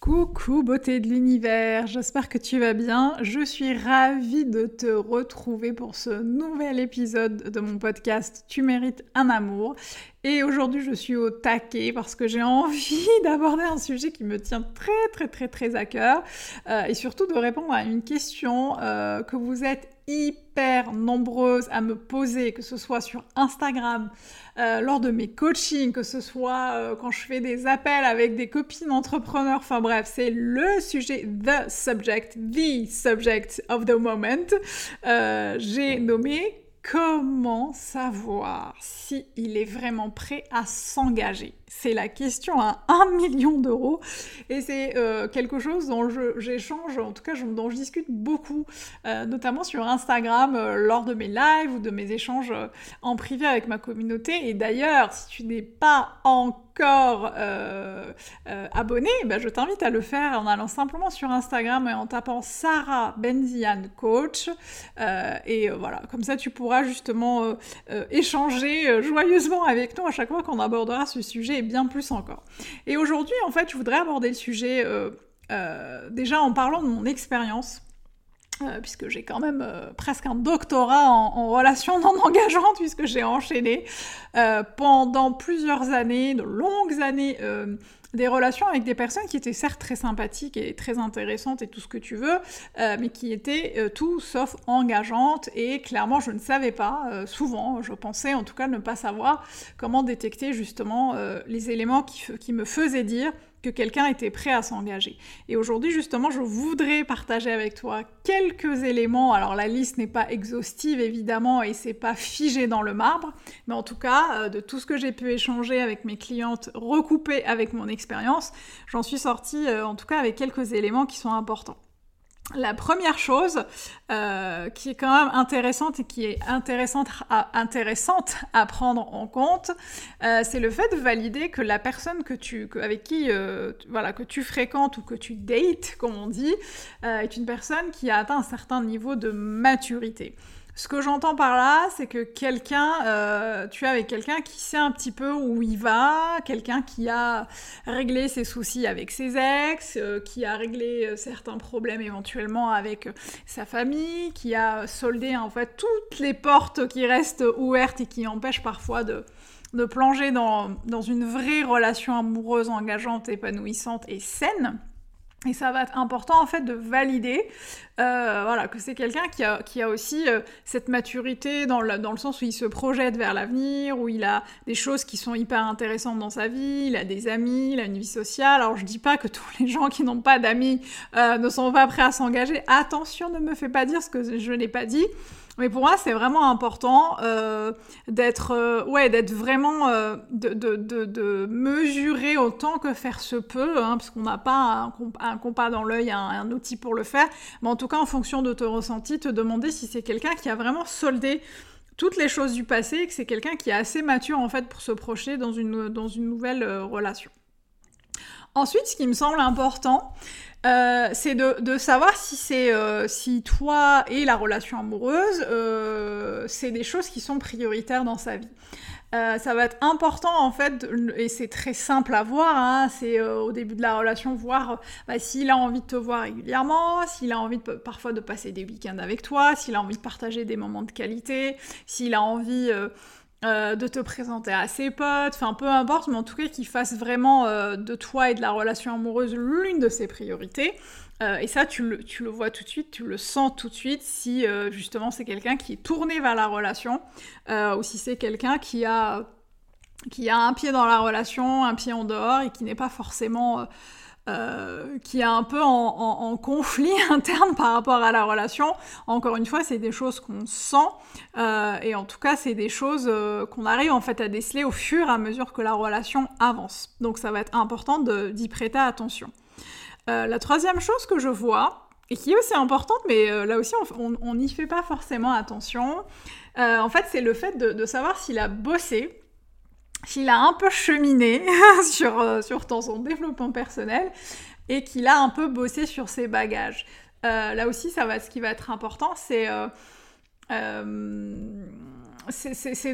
Coucou beauté de l'univers, j'espère que tu vas bien. Je suis ravie de te retrouver pour ce nouvel épisode de mon podcast Tu mérites un amour. Et aujourd'hui je suis au taquet parce que j'ai envie d'aborder un sujet qui me tient très très très très à cœur euh, et surtout de répondre à une question euh, que vous êtes hyper nombreuses à me poser, que ce soit sur Instagram, euh, lors de mes coachings, que ce soit euh, quand je fais des appels avec des copines entrepreneurs, enfin bref, c'est le sujet, the subject, the subject of the moment. Euh, j'ai nommé comment savoir si il est vraiment prêt à s'engager C'est la question à un million d'euros et c'est euh, quelque chose dont j'échange, en tout cas dont je discute beaucoup, euh, notamment sur Instagram euh, lors de mes lives ou de mes échanges en privé avec ma communauté. Et d'ailleurs, si tu n'es pas encore abonné, bah, je t'invite à le faire en allant simplement sur Instagram et en tapant Sarah Benzian Coach. et voilà, comme ça tu pourras justement échanger joyeusement avec nous à chaque fois qu'on abordera ce sujet bien plus encore. Et aujourd'hui, en fait, je voudrais aborder le sujet déjà en parlant de mon expérience. Puisque j'ai quand même presque un doctorat en, relations non engageantes, puisque j'ai enchaîné pendant plusieurs années, de longues années, des relations avec des personnes qui étaient certes très sympathiques et très intéressantes et tout ce que tu veux, euh, mais qui étaient euh, tout sauf engageantes. Et clairement je ne savais pas, euh, souvent je pensais en tout cas ne pas savoir comment détecter justement les éléments qui me faisaient dire que quelqu'un était prêt à s'engager. Et aujourd'hui, justement, je voudrais partager avec toi quelques éléments. Alors, la liste n'est pas exhaustive, évidemment, et c'est pas figé dans le marbre, mais en tout cas, euh, de tout ce que j'ai pu échanger avec mes clientes, recoupé avec mon expérience, j'en suis sortie, euh, en tout cas, avec quelques éléments qui sont importants. La première chose euh, qui est quand même intéressante et qui est intéressante à, prendre en compte, euh, c'est le fait de valider que la personne que tu, avec qui euh, voilà, que tu fréquentes ou que tu dates, comme on dit, est une personne qui a atteint un certain niveau de maturité. Ce que j'entends par là, c'est que quelqu'un, euh, tu es avec quelqu'un qui sait un petit peu où il va, quelqu'un qui a réglé ses soucis avec ses ex, euh, qui a réglé euh, certains problèmes éventuellement avec sa famille, qui a soldé en fait toutes les portes qui restent ouvertes et qui empêchent parfois de, plonger dans une vraie relation amoureuse engageante, épanouissante et saine. Et ça va être important en fait de valider euh, voilà, que c'est quelqu'un qui a, qui a aussi euh, cette maturité dans le, dans le sens où il se projette vers l'avenir, où il a des choses qui sont hyper intéressantes dans sa vie, il a des amis, il a une vie sociale. Alors je dis pas que tous les gens qui n'ont pas d'amis euh, ne sont pas prêts à s'engager. Attention, ne me fais pas dire ce que je n'ai pas dit. Mais pour moi, c'est vraiment important euh, d'être, euh, d'être vraiment, euh, de, mesurer autant que faire se peut, hein, parce qu'on n'a pas un, compas dans l'œil, un, outil pour le faire. Mais en tout cas, en fonction de ton ressenti, te demander si c'est quelqu'un qui a vraiment soldé toutes les choses du passé, et que c'est quelqu'un qui est assez mature en fait pour se projeter dans une nouvelle relation. Ensuite, ce qui me semble important, euh, c'est de, savoir si c'est euh, si toi et la relation amoureuse, euh, c'est des choses qui sont prioritaires dans sa vie. ça va être important en fait, et c'est très simple à voir, hein, c'est au début de la relation voir bah, s'il a envie de te voir régulièrement, s'il a envie de, parfois de passer des week-ends avec toi, s'il a envie de partager des moments de qualité, s'il a envie euh, de te présenter à ses potes, enfin peu importe, mais en tout cas qu'il fasse vraiment euh, de toi et de la relation amoureuse l'une de ses priorités. Euh, et ça, tu le, tu le, vois tout de suite, tu le sens tout de suite si justement c'est quelqu'un qui est tourné vers la relation ou si c'est quelqu'un qui a, qui a un pied dans la relation, un pied en dehors et qui n'est pas forcément euh, qui est un peu en, conflit interne par rapport à la relation. Encore une fois, c'est des choses qu'on sent euh, et en tout cas, c'est des choses euh, qu'on arrive en fait à déceler au fur et à mesure que la relation avance. Donc, ça va être important d'y prêter attention. la troisième chose que je vois, et qui est aussi importante, mais là aussi on n'y fait pas forcément attention, en fait, c'est le fait de savoir s'il a bossé qu'il a un peu cheminé sur, euh, sur son développement personnel et qu'il a un peu bossé sur ses bagages. Euh, là aussi, ce qui va être important, c'est euh,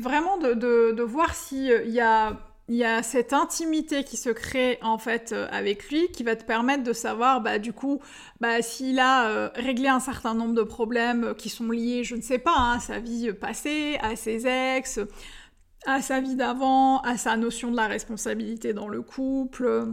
vraiment de, de, de voir s'il y a il y a cette intimité qui se crée en fait avec lui qui va te permettre de savoir bah, du coup bah, s'il a réglé un certain nombre de problèmes qui sont liés, je ne sais pas, hein, à sa vie passée, à ses ex, à sa vie d'avant, à sa notion de la responsabilité dans le couple,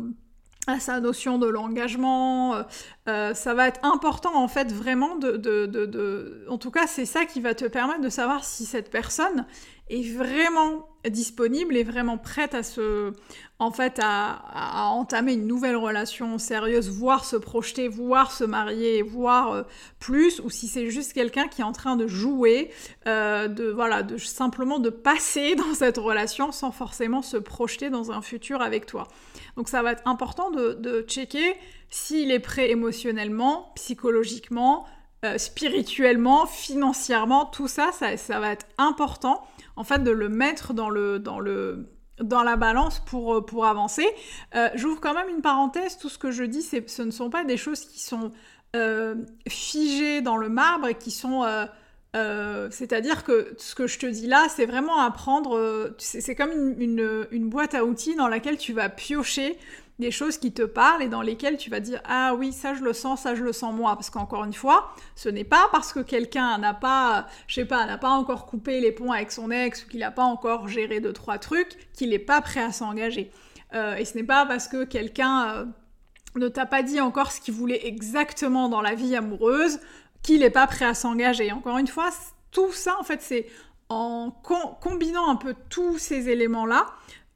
à sa notion de l'engagement. Euh, euh, ça va être important en fait vraiment de, de, de... En tout cas, c'est ça qui va te permettre de savoir si cette personne est vraiment disponible et vraiment prête à se, en fait, à, entamer une nouvelle relation sérieuse, voire se projeter, voire se marier, voire euh, plus, ou si c'est juste quelqu'un qui est en train de jouer, euh, de voilà, de simplement de passer dans cette relation sans forcément se projeter dans un futur avec toi. Donc ça va être important de, de checker s'il est prêt émotionnellement, psychologiquement, euh, spirituellement, financièrement, tout ça, ça, ça va être important en fait, de le mettre dans la balance pour, euh, pour avancer. Euh, j'ouvre quand même une parenthèse, tout ce que je dis, ce ne sont pas des choses qui sont euh, figées dans le marbre et qui sont... C'est-à-dire que ce que je te dis là, c'est vraiment apprendre, c'est comme une, boîte à outils dans laquelle tu vas piocher des choses qui te parlent et dans lesquelles tu vas dire ah oui ça je le sens ça je le sens moi parce qu'encore une fois ce n'est pas parce que quelqu'un n'a pas je sais pas n'a pas encore coupé les ponts avec son ex ou qu'il n'a pas encore géré deux trois trucs qu'il n'est pas prêt à s'engager. Euh, et ce n'est pas parce que quelqu'un euh, ne t'a pas dit encore ce qu'il voulait exactement dans la vie amoureuse qu'il n'est pas prêt à s'engager. Encore une fois tout ça en fait c'est en combinant un peu tous ces éléments là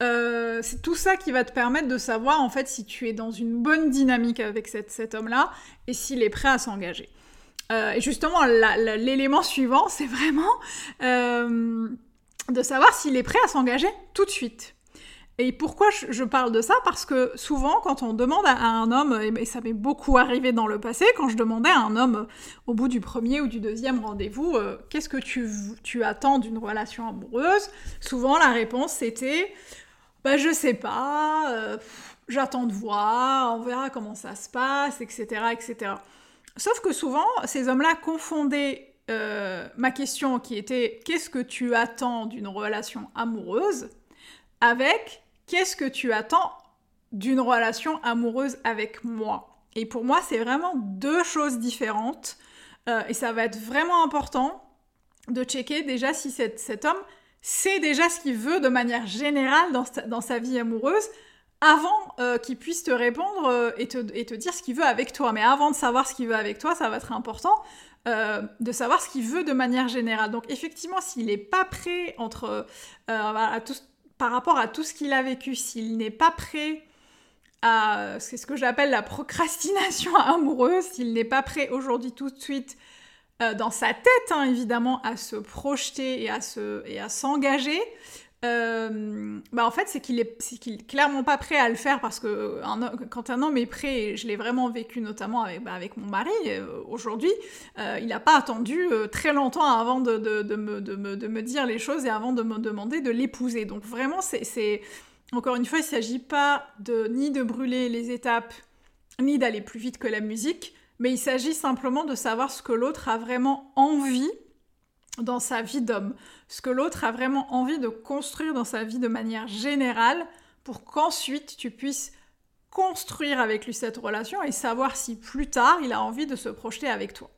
euh, c'est tout ça qui va te permettre de savoir en fait si tu es dans une bonne dynamique avec cet homme-là et s'il est prêt à s'engager. Euh, et justement, l'élément suivant, c'est vraiment euh, de savoir s'il est prêt à s'engager tout de suite. Et pourquoi je, parle de ça? Parce que souvent, quand on demande à, un homme, et, ça m'est beaucoup arrivé dans le passé, quand je demandais à un homme au bout du premier ou du deuxième rendez-vous, qu'est-ce que tu, tu attends d'une relation amoureuse? Souvent, la réponse c'était bah je sais pas, euh, j'attends de voir, on verra comment ça se passe, etc., etc. Sauf que souvent, ces hommes-là confondaient euh, ma question qui était qu'est-ce que tu attends d'une relation amoureuse avec qu'est-ce que tu attends d'une relation amoureuse avec moi? Et pour moi, c'est vraiment deux choses différentes. Euh, et ça va être vraiment important de checker déjà si cet homme sait déjà ce qu'il veut de manière générale dans sa, vie amoureuse avant euh, qu'il puisse te répondre euh, et, te, dire ce qu'il veut avec toi. Mais avant de savoir ce qu'il veut avec toi, ça va être important euh, de savoir ce qu'il veut de manière générale. Donc effectivement, s'il n'est pas prêt entre, par rapport à tout ce qu'il a vécu, s'il n'est pas prêt à... C'est ce que j'appelle la procrastination amoureuse, s'il n'est pas prêt aujourd'hui tout de suite euh, dans sa tête, hein, évidemment, à se projeter et à, se, et à s'engager, euh, bah en fait, c'est qu'il est, qu'il clairement pas prêt à le faire parce que quand un homme est prêt, et je l'ai vraiment vécu notamment avec, bah, mon mari euh, aujourd'hui, il n'a pas attendu très longtemps avant de, de, de, me, de, me, dire les choses et avant de me demander de l'épouser. Donc vraiment, c'est, encore une fois, il ne s'agit pas de, ni de brûler les étapes, ni d'aller plus vite que la musique mais il s'agit simplement de savoir ce que l'autre a vraiment envie dans sa vie d'homme, ce que l'autre a vraiment envie de construire dans sa vie de manière générale pour qu'ensuite tu puisses construire avec lui cette relation et savoir si plus tard il a envie de se projeter avec toi.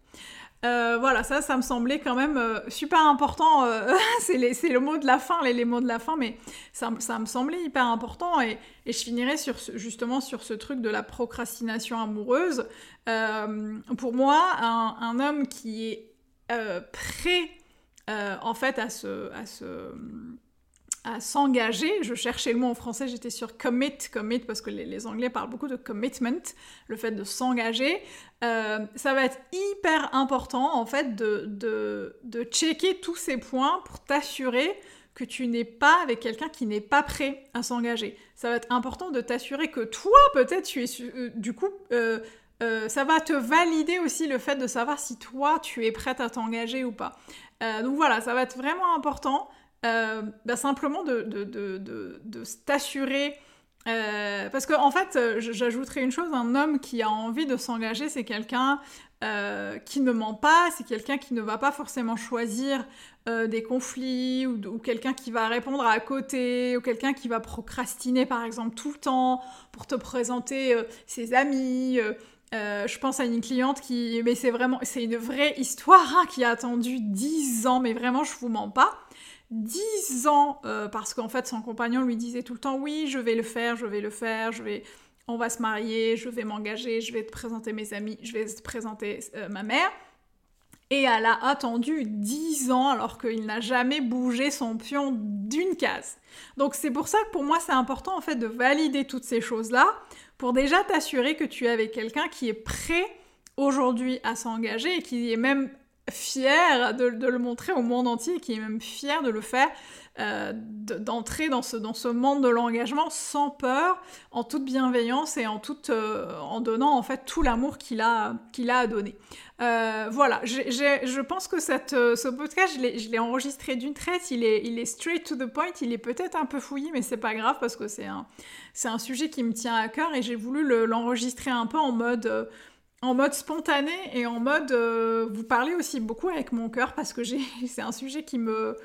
Euh, voilà, ça, ça me semblait quand même euh, super important. Euh, c'est le mot de la fin, les, mots de la fin, mais ça, me semblait hyper important. Et, je finirai justement sur ce truc de la procrastination amoureuse. pour moi, un, homme qui est prêt, en fait, à se, à se à s'engager. Je cherchais le mot en français, j'étais sur commit, commit, parce que les, Anglais parlent beaucoup de commitment, le fait de s'engager. Euh, ça va être hyper important, en fait, de, de, de checker tous ces points pour t'assurer que tu n'es pas avec quelqu'un qui n'est pas prêt à s'engager. Ça va être important de t'assurer que toi, peut-être, tu es... Euh, du coup... Euh, ça va te valider aussi le fait de savoir si toi tu es prête à t'engager ou pas. donc voilà, ça va être vraiment important. Euh, bah, simplement de, de. Euh, parce qu'en en fait, euh, j'ajouterais une chose, un homme qui a envie de s'engager, c'est quelqu'un qui ne ment pas, c'est quelqu'un qui ne va pas forcément choisir des conflits, ou, ou quelqu'un qui va répondre à côté, ou quelqu'un qui va procrastiner par exemple tout le temps pour te présenter ses amis. je pense à une cliente qui, mais c'est vraiment, c'est une vraie histoire hein, qui a attendu 10 ans, mais vraiment, je vous mens pas. 10 ans, euh, parce qu'en fait son compagnon lui disait tout le temps oui, je vais le faire, je vais le faire, je vais, on va se marier, je vais m'engager, je vais te présenter mes amis, je vais te présenter euh, ma mère. Et elle a attendu 10 ans alors qu'il n'a jamais bougé son pion d'une case. Donc c'est pour ça que pour moi c'est important en fait de valider toutes ces choses-là pour déjà t'assurer que tu es avec quelqu'un qui est prêt aujourd'hui à s'engager et qui est même fier de, le montrer au monde entier, qui est même fier de le faire, euh, d'entrer dans ce, dans ce monde de l'engagement sans peur, en toute bienveillance et en, toute, euh, en donnant en fait tout l'amour qu'il a, qu'il a à donner. Euh, voilà, je pense que cette, ce podcast, je l'ai enregistré d'une traite, il est, il est straight to the point, il est peut-être un peu fouillis, mais c'est pas grave parce que c'est un, un sujet qui me tient à cœur et j'ai voulu l'enregistrer un peu en mode en mode spontané et en mode euh, vous parlez aussi beaucoup avec mon cœur parce que c'est un sujet qui me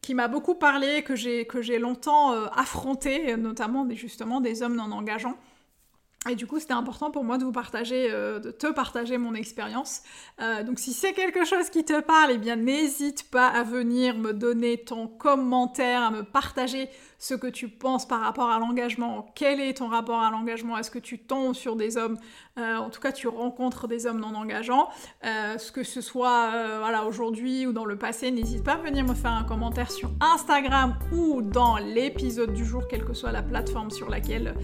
qui m'a beaucoup parlé que j'ai que j'ai longtemps euh, affronté notamment justement des hommes non engageants et du coup, c'était important pour moi de vous partager, euh, de te partager mon expérience. donc, si c'est quelque chose qui te parle, eh bien, n'hésite pas à venir me donner ton commentaire, à me partager ce que tu penses par rapport à l'engagement. Quel est ton rapport à l'engagement? Est-ce que tu tombes sur des hommes? Euh, en tout cas, tu rencontres des hommes non engageants. Euh, ce que ce soit euh, voilà, aujourd'hui ou dans le passé, n'hésite pas à venir me faire un commentaire sur Instagram ou dans l'épisode du jour, quelle que soit la plateforme sur laquelle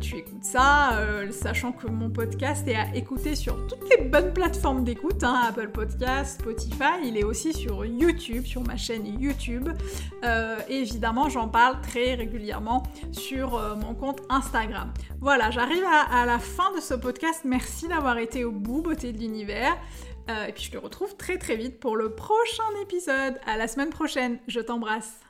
tu écoutes ça. Sachant que mon podcast est à écouter sur toutes les bonnes plateformes d'écoute, hein, Apple Podcast, Spotify. Il est aussi sur YouTube, sur ma chaîne YouTube. et évidemment, j'en parle très régulièrement sur mon compte Instagram. Voilà, j'arrive à la fin de ce podcast Merci d'avoir été au bout, beauté de l'univers. Euh, et puis je te retrouve très très vite pour le prochain épisode. À la semaine prochaine. Je t'embrasse.